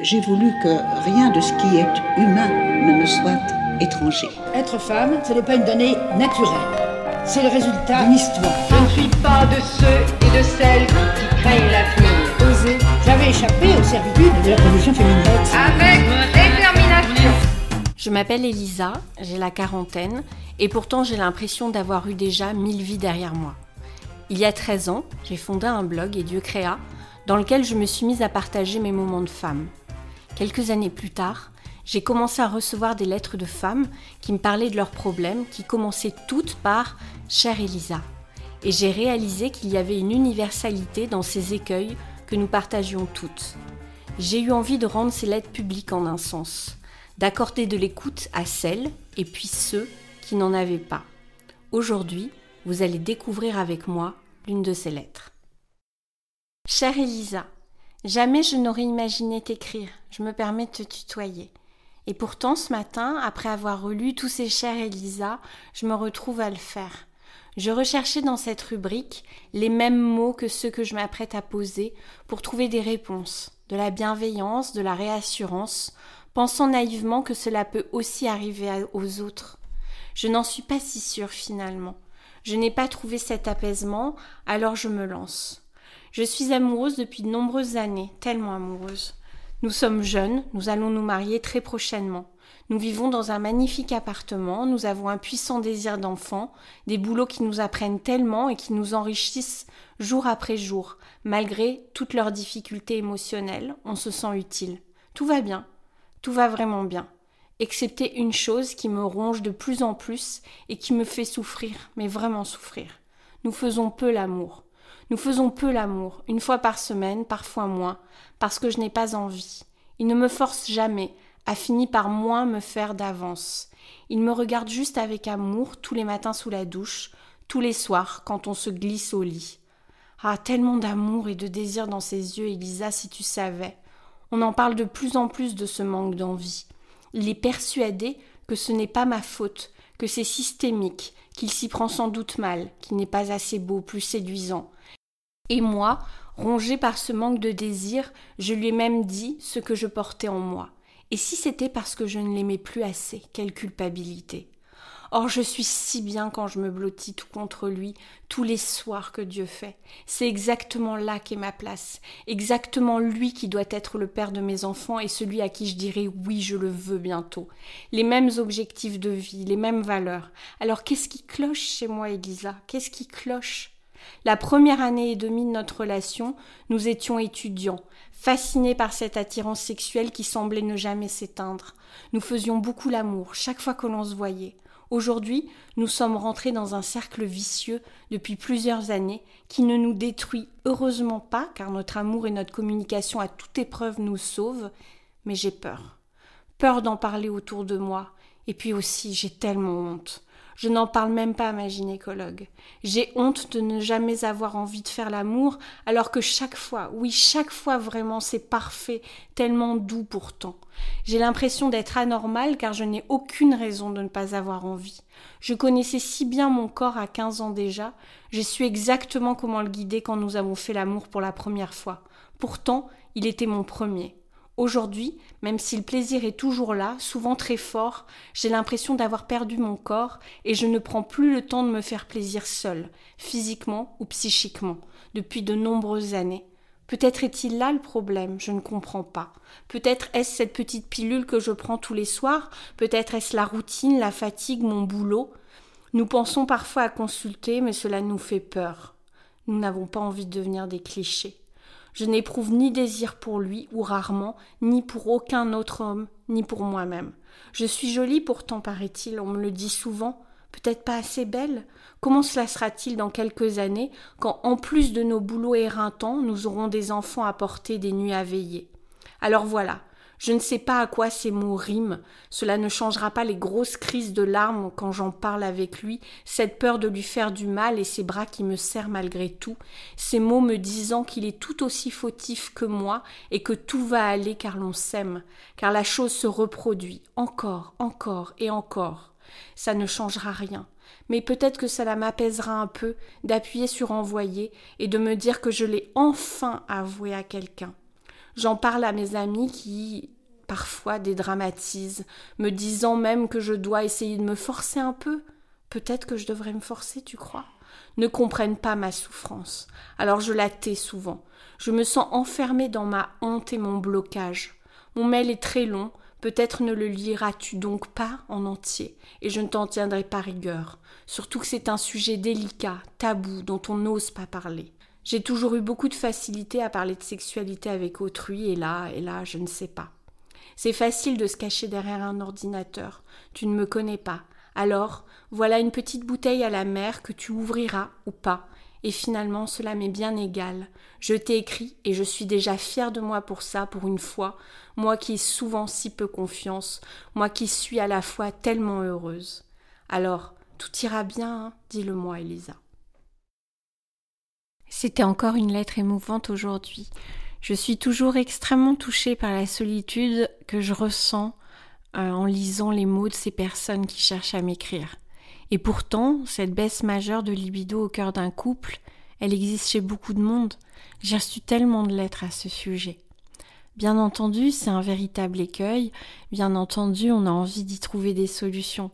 J'ai voulu que rien de ce qui est humain ne me soit étranger. Être femme, ce n'est pas une donnée naturelle. C'est le résultat d'une histoire. Je ne suis pas de ceux et de celles qui craignent l'avenir. Oser. J'avais échappé aux servitudes de la condition féminine. Avec détermination. Je m'appelle Elisa, j'ai la quarantaine, et pourtant j'ai l'impression d'avoir eu déjà mille vies derrière moi. Il y a 13 ans, j'ai fondé un blog et Dieu créa, dans lequel je me suis mise à partager mes moments de femme. Quelques années plus tard, j'ai commencé à recevoir des lettres de femmes qui me parlaient de leurs problèmes, qui commençaient toutes par Chère Elisa. Et j'ai réalisé qu'il y avait une universalité dans ces écueils que nous partagions toutes. J'ai eu envie de rendre ces lettres publiques en un sens, d'accorder de l'écoute à celles et puis ceux qui n'en avaient pas. Aujourd'hui, vous allez découvrir avec moi l'une de ces lettres. Chère Elisa, Jamais je n'aurais imaginé t'écrire, je me permets de te tutoyer. Et pourtant, ce matin, après avoir relu tous ces chers Elisa, je me retrouve à le faire. Je recherchais dans cette rubrique les mêmes mots que ceux que je m'apprête à poser pour trouver des réponses, de la bienveillance, de la réassurance, pensant naïvement que cela peut aussi arriver aux autres. Je n'en suis pas si sûre finalement. Je n'ai pas trouvé cet apaisement, alors je me lance. Je suis amoureuse depuis de nombreuses années, tellement amoureuse. Nous sommes jeunes, nous allons nous marier très prochainement. Nous vivons dans un magnifique appartement, nous avons un puissant désir d'enfant, des boulots qui nous apprennent tellement et qui nous enrichissent jour après jour. Malgré toutes leurs difficultés émotionnelles, on se sent utile. Tout va bien, tout va vraiment bien, excepté une chose qui me ronge de plus en plus et qui me fait souffrir, mais vraiment souffrir. Nous faisons peu l'amour. Nous faisons peu l'amour, une fois par semaine, parfois moins, parce que je n'ai pas envie. Il ne me force jamais, a fini par moins me faire d'avance. Il me regarde juste avec amour tous les matins sous la douche, tous les soirs quand on se glisse au lit. Ah, tellement d'amour et de désir dans ses yeux, Elisa, si tu savais. On en parle de plus en plus de ce manque d'envie. Il est persuadé que ce n'est pas ma faute, que c'est systémique, qu'il s'y prend sans doute mal, qu'il n'est pas assez beau, plus séduisant. Et moi, rongée par ce manque de désir, je lui ai même dit ce que je portais en moi. Et si c'était parce que je ne l'aimais plus assez, quelle culpabilité. Or je suis si bien quand je me blottis tout contre lui, tous les soirs que Dieu fait. C'est exactement là qu'est ma place, exactement lui qui doit être le père de mes enfants et celui à qui je dirai oui, je le veux bientôt. Les mêmes objectifs de vie, les mêmes valeurs. Alors qu'est-ce qui cloche chez moi, Elisa? Qu'est-ce qui cloche? La première année et demie de notre relation, nous étions étudiants, fascinés par cette attirance sexuelle qui semblait ne jamais s'éteindre. Nous faisions beaucoup l'amour chaque fois que l'on se voyait. Aujourd'hui, nous sommes rentrés dans un cercle vicieux depuis plusieurs années qui ne nous détruit heureusement pas car notre amour et notre communication à toute épreuve nous sauvent, mais j'ai peur. Peur d'en parler autour de moi. Et puis aussi, j'ai tellement honte. Je n'en parle même pas à ma gynécologue. J'ai honte de ne jamais avoir envie de faire l'amour, alors que chaque fois, oui, chaque fois vraiment, c'est parfait, tellement doux pourtant. J'ai l'impression d'être anormale car je n'ai aucune raison de ne pas avoir envie. Je connaissais si bien mon corps à quinze ans déjà, j'ai su exactement comment le guider quand nous avons fait l'amour pour la première fois. Pourtant, il était mon premier. Aujourd'hui, même si le plaisir est toujours là, souvent très fort, j'ai l'impression d'avoir perdu mon corps et je ne prends plus le temps de me faire plaisir seul, physiquement ou psychiquement, depuis de nombreuses années. Peut-être est-il là le problème, je ne comprends pas. Peut-être est-ce cette petite pilule que je prends tous les soirs, peut-être est-ce la routine, la fatigue, mon boulot. Nous pensons parfois à consulter, mais cela nous fait peur. Nous n'avons pas envie de devenir des clichés. Je n'éprouve ni désir pour lui, ou rarement, ni pour aucun autre homme, ni pour moi-même. Je suis jolie pourtant, paraît-il, on me le dit souvent, peut-être pas assez belle. Comment cela sera-t-il dans quelques années, quand en plus de nos boulots éreintants, nous aurons des enfants à porter des nuits à veiller? Alors voilà, je ne sais pas à quoi ces mots riment, cela ne changera pas les grosses crises de larmes quand j'en parle avec lui, cette peur de lui faire du mal et ces bras qui me serrent malgré tout, ces mots me disant qu'il est tout aussi fautif que moi et que tout va aller car l'on s'aime, car la chose se reproduit encore, encore et encore. Ça ne changera rien, mais peut-être que cela m'apaisera un peu d'appuyer sur envoyer et de me dire que je l'ai enfin avoué à quelqu'un. J'en parle à mes amis qui parfois dédramatisent, me disant même que je dois essayer de me forcer un peu. Peut-être que je devrais me forcer, tu crois? Ne comprennent pas ma souffrance. Alors je la tais souvent. Je me sens enfermée dans ma honte et mon blocage. Mon mail est très long, peut-être ne le liras-tu donc pas en entier, et je ne t'en tiendrai pas rigueur, surtout que c'est un sujet délicat, tabou, dont on n'ose pas parler. J'ai toujours eu beaucoup de facilité à parler de sexualité avec autrui, et là, et là, je ne sais pas. C'est facile de se cacher derrière un ordinateur. Tu ne me connais pas. Alors, voilà une petite bouteille à la mer que tu ouvriras ou pas, et finalement cela m'est bien égal. Je t'ai écrit et je suis déjà fière de moi pour ça, pour une fois, moi qui ai souvent si peu confiance, moi qui suis à la fois tellement heureuse. Alors, tout ira bien, hein, dis-le-moi, Elisa. C'était encore une lettre émouvante aujourd'hui. Je suis toujours extrêmement touchée par la solitude que je ressens euh, en lisant les mots de ces personnes qui cherchent à m'écrire. Et pourtant, cette baisse majeure de libido au cœur d'un couple, elle existe chez beaucoup de monde. J'ai reçu tellement de lettres à ce sujet. Bien entendu, c'est un véritable écueil, bien entendu, on a envie d'y trouver des solutions.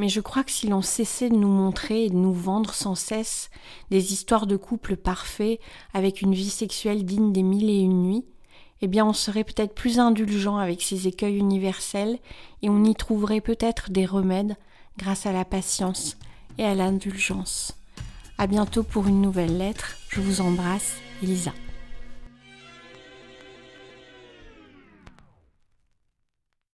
Mais je crois que si l'on cessait de nous montrer et de nous vendre sans cesse des histoires de couples parfaits avec une vie sexuelle digne des mille et une nuits, eh bien on serait peut-être plus indulgent avec ces écueils universels et on y trouverait peut-être des remèdes grâce à la patience et à l'indulgence. À bientôt pour une nouvelle lettre. Je vous embrasse, Elisa.